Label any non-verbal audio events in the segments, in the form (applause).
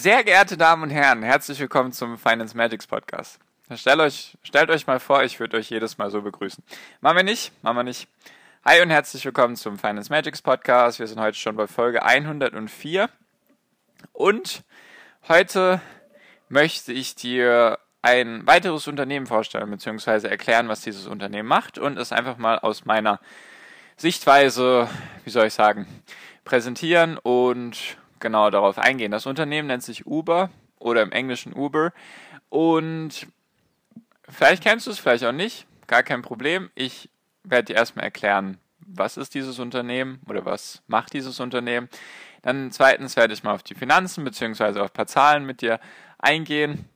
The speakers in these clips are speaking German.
Sehr geehrte Damen und Herren, herzlich willkommen zum Finance Magics Podcast. Stellt euch, stellt euch mal vor, ich würde euch jedes Mal so begrüßen. Machen wir nicht, machen wir nicht. Hi und herzlich willkommen zum Finance Magics Podcast. Wir sind heute schon bei Folge 104. Und heute möchte ich dir ein weiteres Unternehmen vorstellen, beziehungsweise erklären, was dieses Unternehmen macht und es einfach mal aus meiner Sichtweise, wie soll ich sagen, präsentieren und genau darauf eingehen. Das Unternehmen nennt sich Uber oder im Englischen Uber und vielleicht kennst du es, vielleicht auch nicht, gar kein Problem. Ich werde dir erstmal erklären, was ist dieses Unternehmen oder was macht dieses Unternehmen. Dann zweitens werde ich mal auf die Finanzen bzw. auf ein paar Zahlen mit dir eingehen,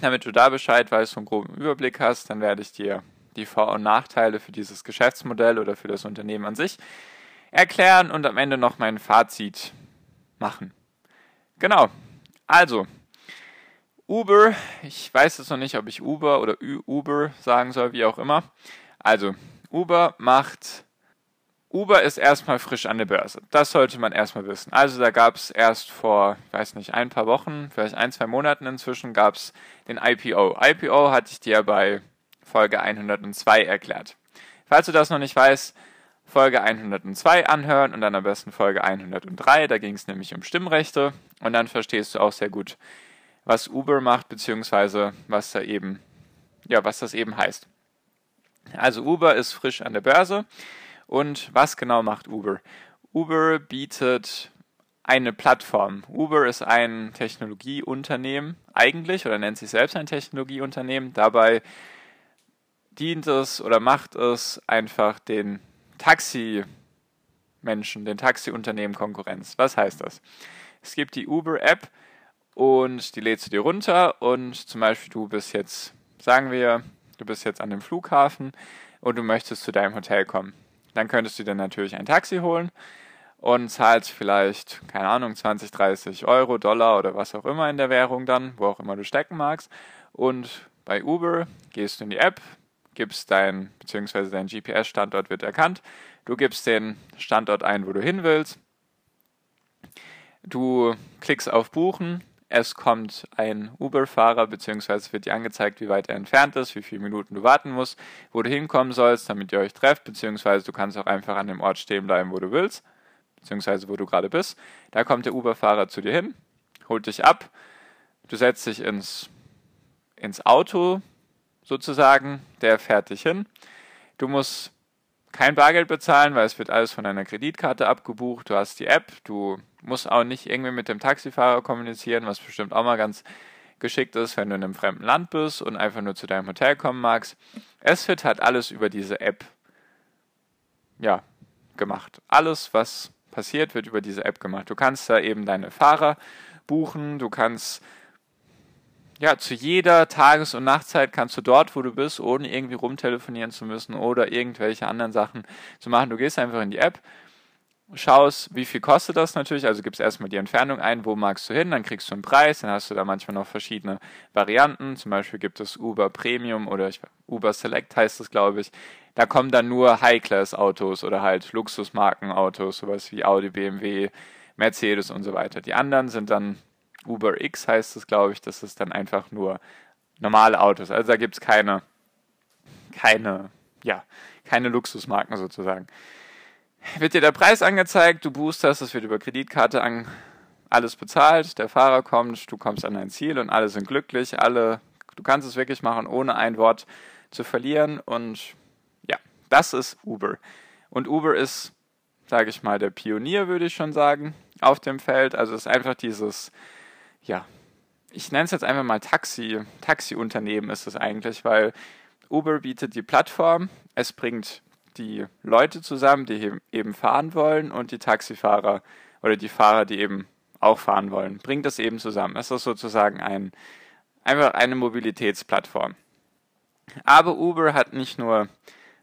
damit du da Bescheid weißt und einen groben Überblick hast. Dann werde ich dir die Vor- und Nachteile für dieses Geschäftsmodell oder für das Unternehmen an sich erklären und am Ende noch mein Fazit machen. Genau. Also, Uber, ich weiß jetzt noch nicht, ob ich Uber oder Uber sagen soll, wie auch immer. Also, Uber macht. Uber ist erstmal frisch an der Börse. Das sollte man erstmal wissen. Also da gab es erst vor, weiß nicht, ein paar Wochen, vielleicht ein, zwei Monaten inzwischen, gab es den IPO. IPO hatte ich dir bei Folge 102 erklärt. Falls du das noch nicht weißt, Folge 102 anhören und dann am besten Folge 103. Da ging es nämlich um Stimmrechte und dann verstehst du auch sehr gut, was Uber macht, beziehungsweise was da eben, ja, was das eben heißt. Also Uber ist frisch an der Börse und was genau macht Uber? Uber bietet eine Plattform. Uber ist ein Technologieunternehmen eigentlich oder nennt sich selbst ein Technologieunternehmen. Dabei dient es oder macht es einfach den Taxi-Menschen, den Taxiunternehmen Konkurrenz. Was heißt das? Es gibt die Uber-App und die lädst du dir runter und zum Beispiel du bist jetzt, sagen wir, du bist jetzt an dem Flughafen und du möchtest zu deinem Hotel kommen. Dann könntest du dir natürlich ein Taxi holen und zahlst vielleicht, keine Ahnung, 20, 30 Euro, Dollar oder was auch immer in der Währung dann, wo auch immer du stecken magst. Und bei Uber gehst du in die App, gibst dein, beziehungsweise dein GPS-Standort wird erkannt. Du gibst den Standort ein, wo du hin willst. Du klickst auf Buchen. Es kommt ein Uber-Fahrer, beziehungsweise wird dir angezeigt, wie weit er entfernt ist, wie viele Minuten du warten musst, wo du hinkommen sollst, damit ihr euch trefft, beziehungsweise du kannst auch einfach an dem Ort stehen bleiben, wo du willst, beziehungsweise wo du gerade bist. Da kommt der Uber-Fahrer zu dir hin, holt dich ab, du setzt dich ins, ins Auto, sozusagen, der fährt dich hin. Du musst kein Bargeld bezahlen, weil es wird alles von deiner Kreditkarte abgebucht. Du hast die App, du musst auch nicht irgendwie mit dem Taxifahrer kommunizieren, was bestimmt auch mal ganz geschickt ist, wenn du in einem fremden Land bist und einfach nur zu deinem Hotel kommen magst. Es wird halt alles über diese App ja, gemacht. Alles, was passiert, wird über diese App gemacht. Du kannst da eben deine Fahrer buchen, du kannst ja, zu jeder Tages- und Nachtzeit kannst du dort, wo du bist, ohne irgendwie rumtelefonieren zu müssen oder irgendwelche anderen Sachen zu machen. Du gehst einfach in die App, schaust, wie viel kostet das natürlich, also gibst erstmal die Entfernung ein, wo magst du hin, dann kriegst du einen Preis, dann hast du da manchmal noch verschiedene Varianten, zum Beispiel gibt es Uber Premium oder Uber Select heißt es, glaube ich. Da kommen dann nur High-Class-Autos oder halt Luxusmarkenautos, sowas wie Audi, BMW, Mercedes und so weiter. Die anderen sind dann Uber X heißt es, glaube ich. Das ist dann einfach nur normale Autos. Also da gibt es keine, keine, ja, keine Luxusmarken sozusagen. Wird dir der Preis angezeigt, du boosterst, es wird über Kreditkarte an, alles bezahlt, der Fahrer kommt, du kommst an dein Ziel und alle sind glücklich, alle, du kannst es wirklich machen, ohne ein Wort zu verlieren und ja, das ist Uber. Und Uber ist, sage ich mal, der Pionier, würde ich schon sagen, auf dem Feld. Also es ist einfach dieses ja, ich nenne es jetzt einfach mal Taxi, Taxiunternehmen ist es eigentlich, weil Uber bietet die Plattform, es bringt die Leute zusammen, die eben fahren wollen und die Taxifahrer oder die Fahrer, die eben auch fahren wollen. Bringt das eben zusammen. Es ist sozusagen ein, einfach eine Mobilitätsplattform. Aber Uber hat nicht nur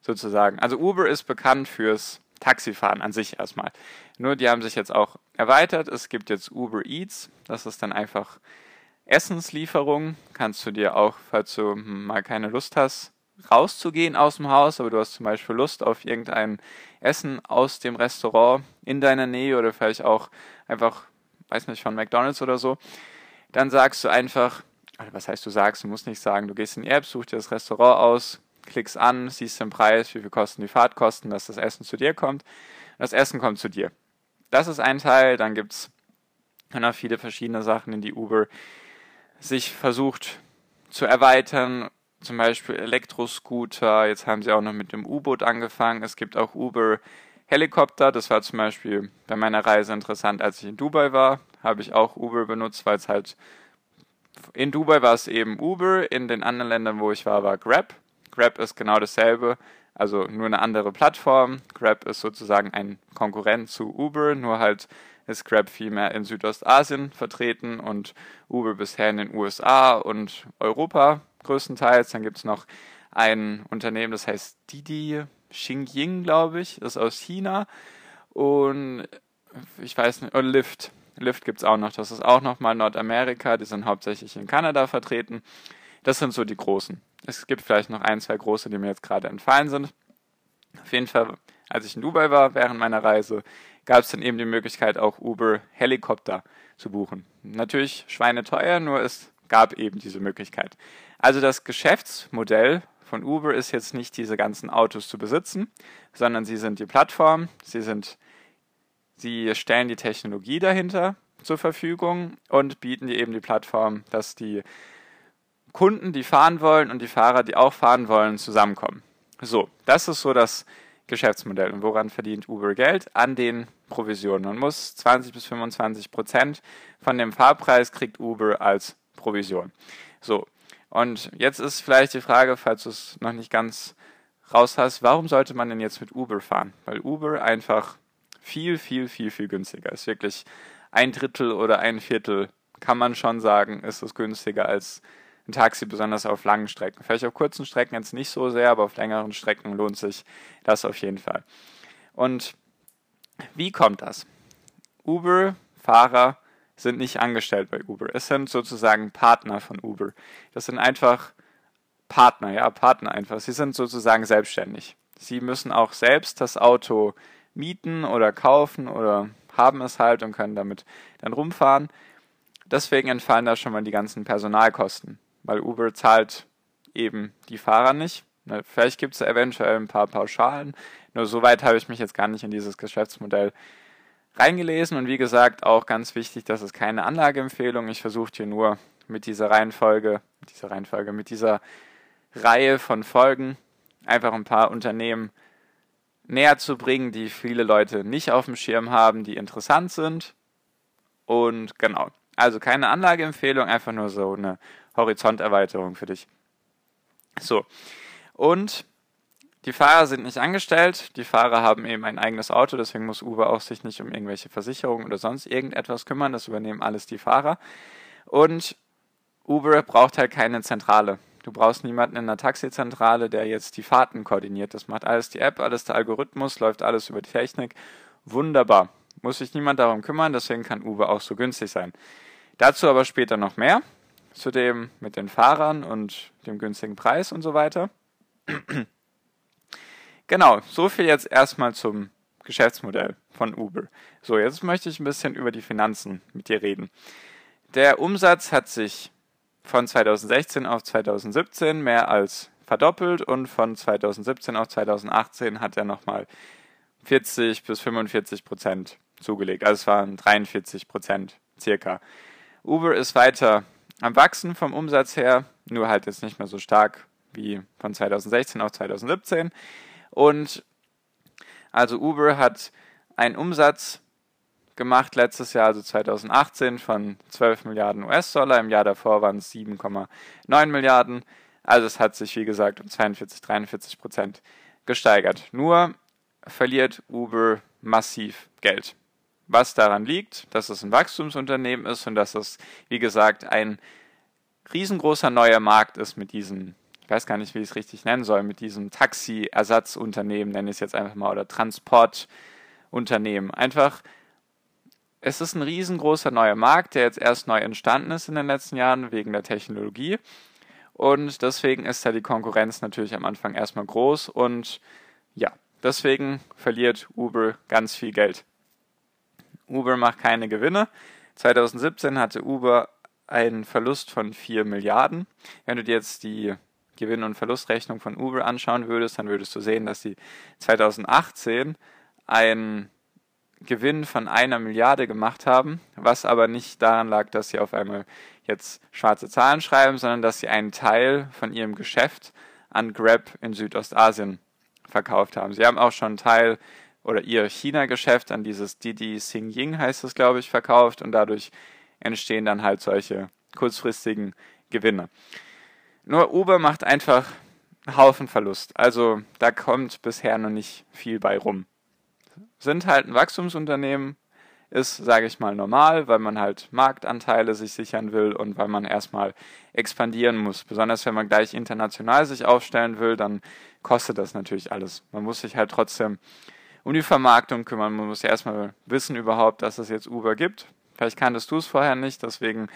sozusagen, also Uber ist bekannt fürs Taxifahren an sich erstmal. Nur die haben sich jetzt auch erweitert. Es gibt jetzt Uber Eats. Das ist dann einfach Essenslieferung. Kannst du dir auch, falls du mal keine Lust hast, rauszugehen aus dem Haus, aber du hast zum Beispiel Lust auf irgendein Essen aus dem Restaurant in deiner Nähe oder vielleicht auch einfach, weiß nicht, von McDonalds oder so, dann sagst du einfach, also was heißt du sagst, du musst nicht sagen, du gehst in die App, suchst dir das Restaurant aus, klickst an, siehst den Preis, wie viel kosten die Fahrtkosten, dass das Essen zu dir kommt. Das Essen kommt zu dir. Das ist ein Teil, dann gibt es noch viele verschiedene Sachen, in die Uber sich versucht zu erweitern zum Beispiel Elektroscooter, jetzt haben sie auch noch mit dem U-Boot angefangen. Es gibt auch Uber Helikopter, das war zum Beispiel bei meiner Reise interessant, als ich in Dubai war, habe ich auch Uber benutzt, weil es halt in Dubai war es eben Uber, in den anderen Ländern, wo ich war, war Grab. Grab ist genau dasselbe, also nur eine andere Plattform. Grab ist sozusagen ein Konkurrent zu Uber, nur halt ist Grab viel mehr in Südostasien vertreten und Uber bisher in den USA und Europa größtenteils. Dann gibt es noch ein Unternehmen, das heißt Didi Xingying, glaube ich, ist aus China. Und ich weiß nicht, und Lyft. Lyft gibt es auch noch, das ist auch nochmal Nordamerika, die sind hauptsächlich in Kanada vertreten. Das sind so die großen. Es gibt vielleicht noch ein, zwei große, die mir jetzt gerade entfallen sind. Auf jeden Fall, als ich in Dubai war während meiner Reise, gab es dann eben die Möglichkeit, auch Uber Helikopter zu buchen. Natürlich schweineteuer, nur es gab eben diese Möglichkeit. Also das Geschäftsmodell von Uber ist jetzt nicht diese ganzen Autos zu besitzen, sondern sie sind die Plattform, sie sind, sie stellen die Technologie dahinter zur Verfügung und bieten dir eben die Plattform, dass die Kunden, die fahren wollen und die Fahrer, die auch fahren wollen, zusammenkommen. So, das ist so das Geschäftsmodell. Und woran verdient Uber Geld? An den Provisionen. Man muss 20 bis 25 Prozent von dem Fahrpreis kriegt Uber als Provision. So, und jetzt ist vielleicht die Frage, falls du es noch nicht ganz raus hast, warum sollte man denn jetzt mit Uber fahren? Weil Uber einfach viel, viel, viel, viel günstiger ist. Wirklich ein Drittel oder ein Viertel, kann man schon sagen, ist es günstiger als ein Taxi, besonders auf langen Strecken. Vielleicht auf kurzen Strecken jetzt nicht so sehr, aber auf längeren Strecken lohnt sich das auf jeden Fall. Und wie kommt das? Uber-Fahrer sind nicht angestellt bei Uber. Es sind sozusagen Partner von Uber. Das sind einfach Partner, ja, Partner einfach. Sie sind sozusagen selbstständig. Sie müssen auch selbst das Auto mieten oder kaufen oder haben es halt und können damit dann rumfahren. Deswegen entfallen da schon mal die ganzen Personalkosten, weil Uber zahlt eben die Fahrer nicht. Vielleicht gibt es eventuell ein paar Pauschalen, nur soweit habe ich mich jetzt gar nicht in dieses Geschäftsmodell reingelesen und wie gesagt auch ganz wichtig, das ist keine Anlageempfehlung. Ich versuche hier nur mit dieser Reihenfolge, mit dieser Reihenfolge, mit dieser Reihe von Folgen einfach ein paar Unternehmen näher zu bringen, die viele Leute nicht auf dem Schirm haben, die interessant sind. Und genau, also keine Anlageempfehlung, einfach nur so eine Horizonterweiterung für dich. So, und die Fahrer sind nicht angestellt, die Fahrer haben eben ein eigenes Auto, deswegen muss Uber auch sich nicht um irgendwelche Versicherungen oder sonst irgendetwas kümmern, das übernehmen alles die Fahrer. Und Uber braucht halt keine Zentrale. Du brauchst niemanden in der Taxizentrale, der jetzt die Fahrten koordiniert. Das macht alles die App, alles der Algorithmus, läuft alles über die Technik. Wunderbar. Muss sich niemand darum kümmern, deswegen kann Uber auch so günstig sein. Dazu aber später noch mehr. Zudem mit den Fahrern und dem günstigen Preis und so weiter. (clears throat) Genau, so viel jetzt erstmal zum Geschäftsmodell von Uber. So, jetzt möchte ich ein bisschen über die Finanzen mit dir reden. Der Umsatz hat sich von 2016 auf 2017 mehr als verdoppelt und von 2017 auf 2018 hat er nochmal 40 bis 45 Prozent zugelegt. Also es waren 43 Prozent circa. Uber ist weiter am Wachsen vom Umsatz her, nur halt jetzt nicht mehr so stark wie von 2016 auf 2017. Und also Uber hat einen Umsatz gemacht letztes Jahr, also 2018, von 12 Milliarden US-Dollar. Im Jahr davor waren es 7,9 Milliarden. Also es hat sich, wie gesagt, um 42, 43 Prozent gesteigert. Nur verliert Uber massiv Geld. Was daran liegt, dass es ein Wachstumsunternehmen ist und dass es, wie gesagt, ein riesengroßer neuer Markt ist mit diesen, ich weiß gar nicht, wie ich es richtig nennen soll, mit diesem Taxi-Ersatzunternehmen, nenne ich es jetzt einfach mal, oder Transportunternehmen. Einfach, es ist ein riesengroßer neuer Markt, der jetzt erst neu entstanden ist in den letzten Jahren wegen der Technologie. Und deswegen ist da die Konkurrenz natürlich am Anfang erstmal groß und ja, deswegen verliert Uber ganz viel Geld. Uber macht keine Gewinne. 2017 hatte Uber einen Verlust von 4 Milliarden. Wenn du dir jetzt die Gewinn- und Verlustrechnung von Uber anschauen würdest, dann würdest du sehen, dass sie 2018 einen Gewinn von einer Milliarde gemacht haben, was aber nicht daran lag, dass sie auf einmal jetzt schwarze Zahlen schreiben, sondern dass sie einen Teil von ihrem Geschäft an Grab in Südostasien verkauft haben. Sie haben auch schon einen Teil oder ihr China-Geschäft an dieses Didi Xingying heißt es, glaube ich, verkauft und dadurch entstehen dann halt solche kurzfristigen Gewinne. Nur Uber macht einfach einen Haufen Verlust. Also da kommt bisher noch nicht viel bei rum. Sind halt ein Wachstumsunternehmen, ist, sage ich mal, normal, weil man halt Marktanteile sich sichern will und weil man erstmal expandieren muss. Besonders wenn man gleich international sich aufstellen will, dann kostet das natürlich alles. Man muss sich halt trotzdem um die Vermarktung kümmern. Man muss ja erstmal wissen überhaupt, dass es jetzt Uber gibt. Vielleicht kanntest du es vorher nicht, deswegen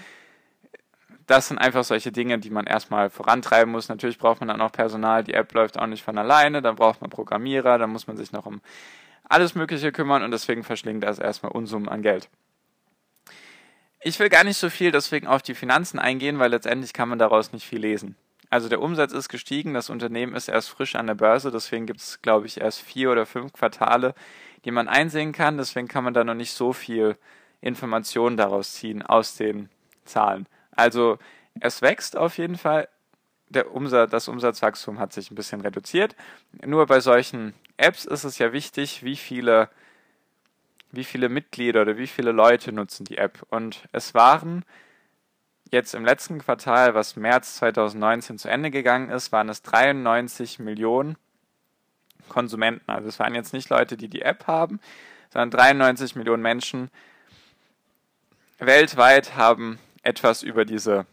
das sind einfach solche Dinge, die man erstmal vorantreiben muss. Natürlich braucht man dann auch Personal, die App läuft auch nicht von alleine, dann braucht man Programmierer, dann muss man sich noch um alles Mögliche kümmern und deswegen verschlingt das erstmal Unsummen an Geld. Ich will gar nicht so viel deswegen auf die Finanzen eingehen, weil letztendlich kann man daraus nicht viel lesen. Also der Umsatz ist gestiegen, das Unternehmen ist erst frisch an der Börse, deswegen gibt es, glaube ich, erst vier oder fünf Quartale, die man einsehen kann. Deswegen kann man da noch nicht so viel Informationen daraus ziehen aus den Zahlen. Also es wächst auf jeden Fall. Der Umsatz, das Umsatzwachstum hat sich ein bisschen reduziert. Nur bei solchen Apps ist es ja wichtig, wie viele, wie viele Mitglieder oder wie viele Leute nutzen die App. Und es waren jetzt im letzten Quartal, was März 2019 zu Ende gegangen ist, waren es 93 Millionen Konsumenten. Also es waren jetzt nicht Leute, die die App haben, sondern 93 Millionen Menschen weltweit haben etwas über diese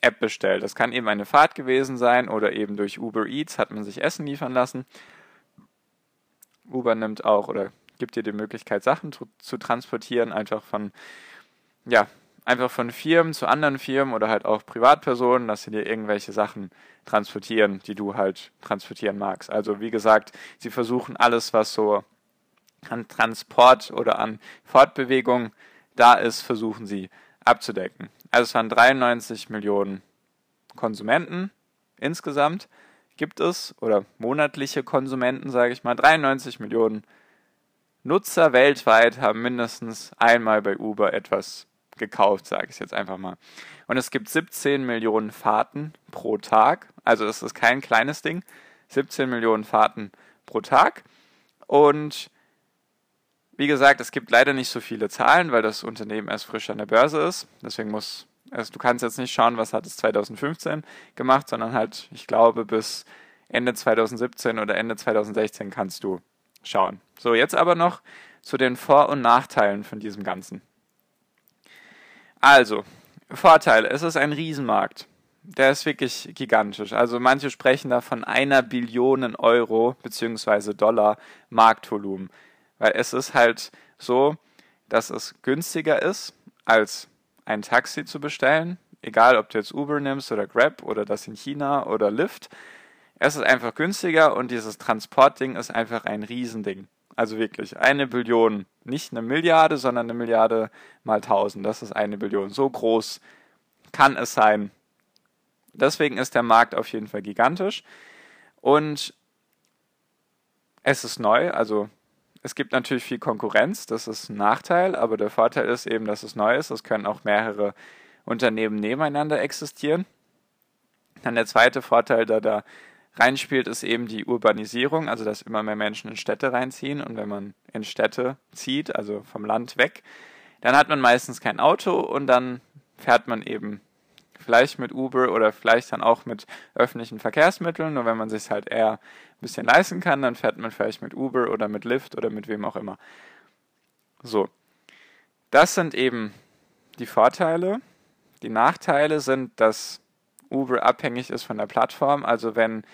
App bestellt. Das kann eben eine Fahrt gewesen sein oder eben durch Uber Eats hat man sich Essen liefern lassen. Uber nimmt auch oder gibt dir die Möglichkeit, Sachen zu, zu transportieren, einfach von, ja, einfach von Firmen zu anderen Firmen oder halt auch Privatpersonen, dass sie dir irgendwelche Sachen transportieren, die du halt transportieren magst. Also wie gesagt, sie versuchen alles, was so an Transport oder an Fortbewegung da ist, versuchen sie abzudecken. Also es waren 93 Millionen Konsumenten insgesamt gibt es, oder monatliche Konsumenten, sage ich mal, 93 Millionen Nutzer weltweit haben mindestens einmal bei Uber etwas gekauft, sage ich jetzt einfach mal. Und es gibt 17 Millionen Fahrten pro Tag, also das ist kein kleines Ding, 17 Millionen Fahrten pro Tag. Und wie gesagt, es gibt leider nicht so viele Zahlen, weil das Unternehmen erst frisch an der Börse ist. Deswegen muss also du kannst jetzt nicht schauen, was hat es 2015 gemacht, sondern halt, ich glaube, bis Ende 2017 oder Ende 2016 kannst du schauen. So, jetzt aber noch zu den Vor- und Nachteilen von diesem Ganzen. Also, Vorteil, es ist ein Riesenmarkt. Der ist wirklich gigantisch. Also manche sprechen da von einer Billion Euro bzw. Dollar Marktvolumen. Weil es ist halt so, dass es günstiger ist als ein Taxi zu bestellen, egal ob du jetzt Uber nimmst oder Grab oder das in China oder Lyft. Es ist einfach günstiger und dieses Transportding ist einfach ein Riesending. Also wirklich eine Billion, nicht eine Milliarde, sondern eine Milliarde mal tausend. Das ist eine Billion. So groß kann es sein. Deswegen ist der Markt auf jeden Fall gigantisch. Und es ist neu, also es gibt natürlich viel Konkurrenz, das ist ein Nachteil, aber der Vorteil ist eben, dass es neu ist. Es können auch mehrere Unternehmen nebeneinander existieren. Dann der zweite Vorteil, der da reinspielt, ist eben die Urbanisierung, also dass immer mehr Menschen in Städte reinziehen. Und wenn man in Städte zieht, also vom Land weg, dann hat man meistens kein Auto und dann fährt man eben vielleicht mit Uber oder vielleicht dann auch mit öffentlichen Verkehrsmitteln. Nur wenn man sich halt eher ein bisschen leisten kann, dann fährt man vielleicht mit Uber oder mit Lyft oder mit wem auch immer. So. Das sind eben die Vorteile. Die Nachteile sind, dass Uber abhängig ist von der Plattform. Also wenn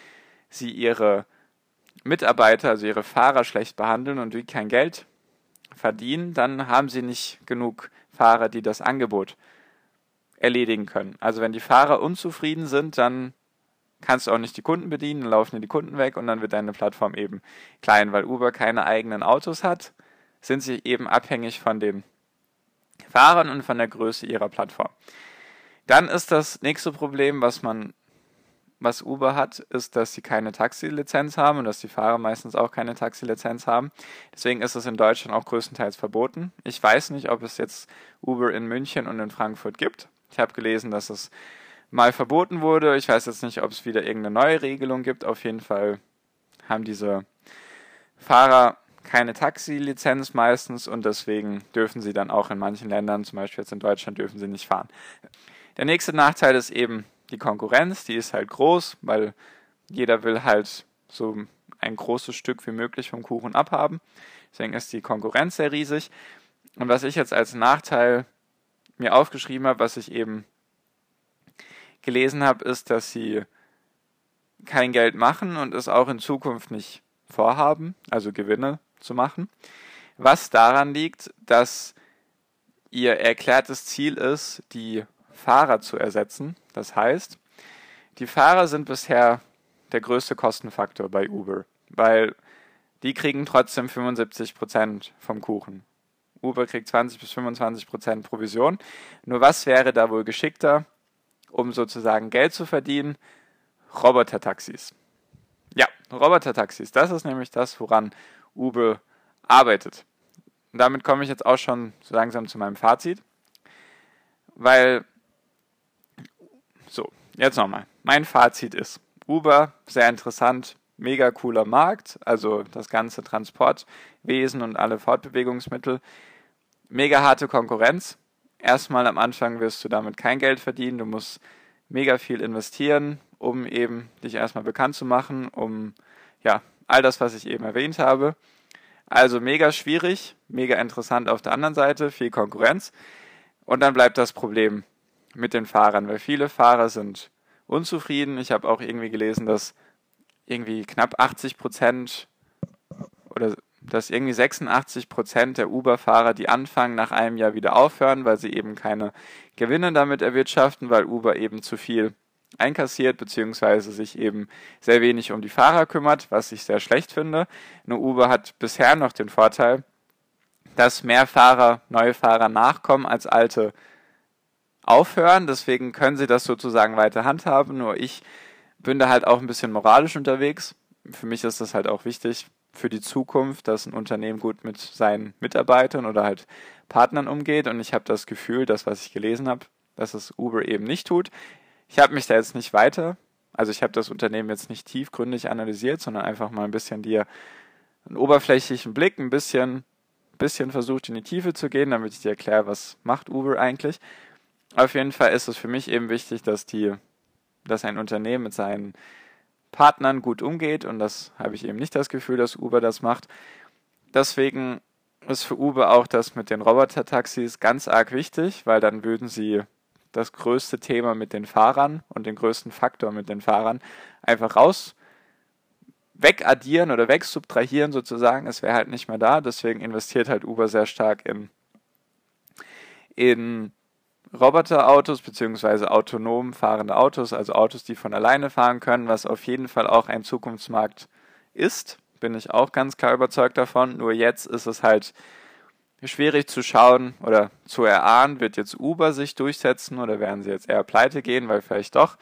sie ihre Mitarbeiter, also ihre Fahrer schlecht behandeln und wie kein Geld verdienen, dann haben sie nicht genug Fahrer, die das Angebot erledigen können. Also wenn die Fahrer unzufrieden sind, dann kannst du auch nicht die Kunden bedienen, dann laufen dir die Kunden weg und dann wird deine Plattform eben klein, weil Uber keine eigenen Autos hat, sind sie eben abhängig von den Fahrern und von der Größe ihrer Plattform. Dann ist das nächste Problem, was man was Uber hat, ist, dass sie keine Taxilizenz haben und dass die Fahrer meistens auch keine Taxilizenz haben. Deswegen ist es in Deutschland auch größtenteils verboten. Ich weiß nicht, ob es jetzt Uber in München und in Frankfurt gibt. Ich habe gelesen, dass es mal verboten wurde. Ich weiß jetzt nicht, ob es wieder irgendeine neue Regelung gibt. Auf jeden Fall haben diese Fahrer keine Taxilizenz meistens und deswegen dürfen sie dann auch in manchen Ländern, zum Beispiel jetzt in Deutschland, dürfen sie nicht fahren. Der nächste Nachteil ist eben die Konkurrenz, die ist halt groß, weil jeder will halt so ein großes Stück wie möglich vom Kuchen abhaben. Deswegen ist die Konkurrenz sehr riesig. Und was ich jetzt als Nachteil mir aufgeschrieben habe, was ich eben gelesen habe, ist, dass sie kein Geld machen und es auch in Zukunft nicht vorhaben, also Gewinne zu machen. Was daran liegt, dass ihr erklärtes Ziel ist, die Fahrer zu ersetzen. Das heißt, die Fahrer sind bisher der größte Kostenfaktor bei Uber, weil die kriegen trotzdem 75% vom Kuchen. Uber kriegt 20 bis 25% Provision. Nur was wäre da wohl geschickter, um sozusagen Geld zu verdienen? Robotertaxis. Ja, Robotertaxis. Das ist nämlich das, woran Uber arbeitet. Und damit komme ich jetzt auch schon so langsam zu meinem Fazit, weil so, jetzt nochmal. Mein Fazit ist, Uber, sehr interessant, mega cooler Markt, also das ganze Transportwesen und alle Fortbewegungsmittel. Mega harte Konkurrenz. Erstmal am Anfang wirst du damit kein Geld verdienen, du musst mega viel investieren, um eben dich erstmal bekannt zu machen, um ja, all das, was ich eben erwähnt habe. Also mega schwierig, mega interessant auf der anderen Seite, viel Konkurrenz. Und dann bleibt das Problem mit den Fahrern, weil viele Fahrer sind unzufrieden. Ich habe auch irgendwie gelesen, dass irgendwie knapp 80 Prozent oder dass irgendwie 86 Prozent der Uber-Fahrer, die anfangen, nach einem Jahr wieder aufhören, weil sie eben keine Gewinne damit erwirtschaften, weil Uber eben zu viel einkassiert, beziehungsweise sich eben sehr wenig um die Fahrer kümmert, was ich sehr schlecht finde. Nur Uber hat bisher noch den Vorteil, dass mehr Fahrer, neue Fahrer nachkommen als alte aufhören. Deswegen können sie das sozusagen weiter handhaben. Nur ich bin da halt auch ein bisschen moralisch unterwegs. Für mich ist das halt auch wichtig für die Zukunft, dass ein Unternehmen gut mit seinen Mitarbeitern oder halt Partnern umgeht. Und ich habe das Gefühl, das, was ich gelesen habe, dass es Uber eben nicht tut. Ich habe mich da jetzt nicht weiter, also ich habe das Unternehmen jetzt nicht tiefgründig analysiert, sondern einfach mal ein bisschen dir einen oberflächlichen Blick, ein bisschen, bisschen versucht in die Tiefe zu gehen, damit ich dir erkläre, was macht Uber eigentlich. Auf jeden Fall ist es für mich eben wichtig, dass die, dass ein Unternehmen mit seinen Partnern gut umgeht und das habe ich eben nicht das Gefühl, dass Uber das macht. Deswegen ist für Uber auch das mit den Roboter-Taxis ganz arg wichtig, weil dann würden sie das größte Thema mit den Fahrern und den größten Faktor mit den Fahrern einfach raus wegaddieren oder wegsubtrahieren sozusagen. Es wäre halt nicht mehr da. Deswegen investiert halt Uber sehr stark in, in Roboterautos beziehungsweise autonom fahrende Autos, also Autos, die von alleine fahren können, was auf jeden Fall auch ein Zukunftsmarkt ist. Bin ich auch ganz klar überzeugt davon. Nur jetzt ist es halt schwierig zu schauen oder zu erahnen, wird jetzt Uber sich durchsetzen oder werden sie jetzt eher pleite gehen, weil vielleicht doch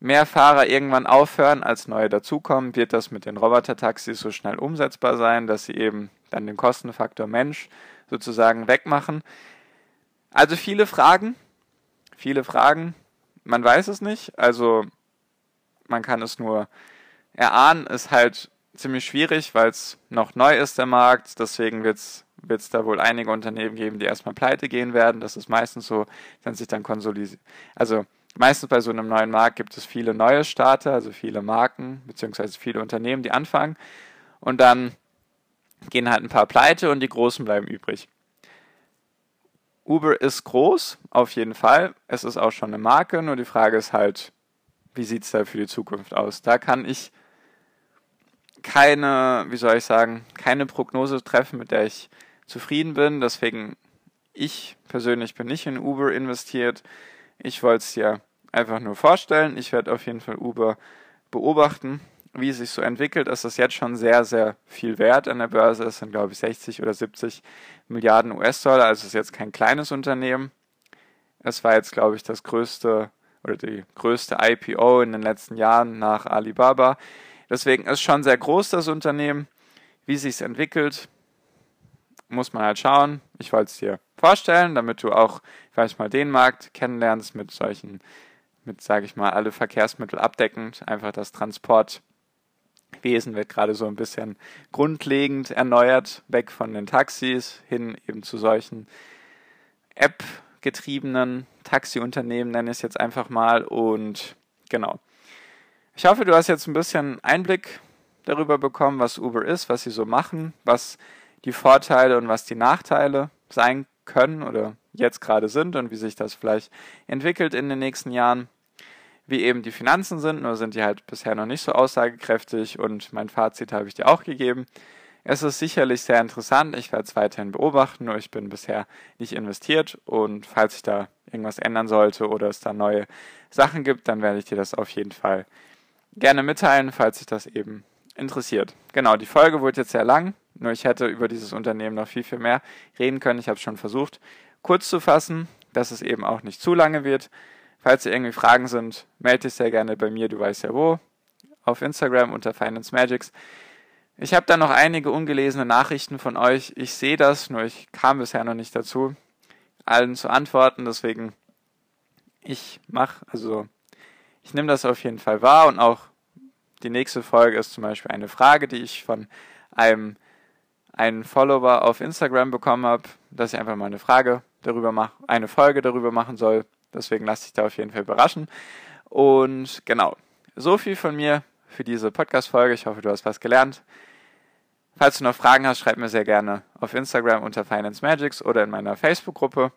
mehr Fahrer irgendwann aufhören, als neue dazukommen, wird das mit den Robotertaxis so schnell umsetzbar sein, dass sie eben dann den Kostenfaktor Mensch sozusagen wegmachen. Also viele Fragen, viele Fragen, man weiß es nicht, also man kann es nur erahnen, ist halt ziemlich schwierig, weil es noch neu ist, der Markt, deswegen wird es wird es da wohl einige Unternehmen geben, die erstmal pleite gehen werden. Das ist meistens so, wenn sich dann konsolidiert. Also meistens bei so einem neuen Markt gibt es viele neue Starter, also viele Marken, beziehungsweise viele Unternehmen, die anfangen. Und dann gehen halt ein paar pleite und die großen bleiben übrig. Uber ist groß, auf jeden Fall. Es ist auch schon eine Marke, nur die Frage ist halt, wie sieht es da für die Zukunft aus? Da kann ich keine, wie soll ich sagen, keine Prognose treffen, mit der ich zufrieden bin. Deswegen, ich persönlich bin nicht in Uber investiert. Ich wollte es dir einfach nur vorstellen. Ich werde auf jeden Fall Uber beobachten, wie es sich so entwickelt. Ist jetzt schon sehr, sehr viel wert an der Börse. Es sind, glaube ich, 60 oder 70 Milliarden US-Dollar. Also es ist jetzt kein kleines Unternehmen. Es war jetzt, glaube ich, das größte oder die größte IPO in den letzten Jahren nach Alibaba. Deswegen ist schon sehr groß das Unternehmen. Wie sich es entwickelt, muss man halt schauen. Ich wollte es dir vorstellen, damit du auch vielleicht mal den Markt kennenlernst mit solchen, mit, sage ich mal, alle Verkehrsmittel abdeckend. Einfach das Transportwesen wird gerade so ein bisschen grundlegend erneuert, weg von den Taxis hin eben zu solchen App-getriebenen Taxiunternehmen, nenne ich es jetzt einfach mal. Und genau. Ich hoffe, du hast jetzt ein bisschen Einblick darüber bekommen, was Uber ist, was sie so machen, was die Vorteile und was die Nachteile sein können oder jetzt gerade sind und wie sich das vielleicht entwickelt in den nächsten Jahren. Wie eben die Finanzen sind, nur sind die halt bisher noch nicht so aussagekräftig und mein Fazit habe ich dir auch gegeben. Es ist sicherlich sehr interessant, ich werde es weiterhin beobachten, nur ich bin bisher nicht investiert und falls sich da irgendwas ändern sollte oder es da neue Sachen gibt, dann werde ich dir das auf jeden Fall gerne mitteilen, falls sich das eben interessiert. Genau, die Folge wurde jetzt sehr lang, nur ich hätte über dieses Unternehmen noch viel, viel mehr reden können. Ich habe es schon versucht, kurz zu fassen, dass es eben auch nicht zu lange wird. Falls irgendwie Fragen sind, melde dich sehr gerne bei mir, du weißt ja wo, auf Instagram unter Finance Magics. Ich habe da noch einige ungelesene Nachrichten von euch. Ich sehe das, nur ich kam bisher noch nicht dazu, allen zu antworten. Deswegen, ich mache, also ich nehme das auf jeden Fall wahr und auch die nächste Folge ist zum Beispiel eine Frage, die ich von einem einen Follower auf Instagram bekommen habe, dass ich einfach mal eine Frage darüber mache, eine Folge darüber machen soll. Deswegen lasse ich da auf jeden Fall überraschen. Und genau, so viel von mir für diese Podcast-Folge. Ich hoffe, du hast was gelernt. Falls du noch Fragen hast, schreib mir sehr gerne auf Instagram unter Finance Magics oder in meiner Facebook-Gruppe.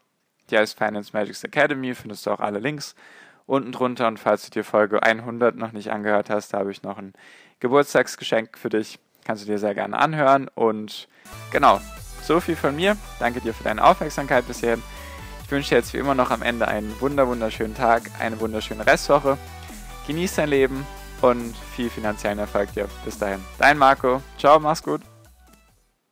Die heißt Finance Magics Academy, findest du auch alle Links unten drunter. Und falls du dir Folge 100 noch nicht angehört hast, da habe ich noch ein Geburtstagsgeschenk für dich. Kannst du dir sehr gerne anhören. Und genau, so viel von mir. Danke dir für deine Aufmerksamkeit bis hierhin. Ich wünsche dir jetzt wie immer noch am Ende einen wunder wunderschönen Tag, eine wunderschöne Restwoche. Genieß dein Leben und viel finanziellen Erfolg dir. Bis dahin. Dein Marco. Ciao, mach's gut.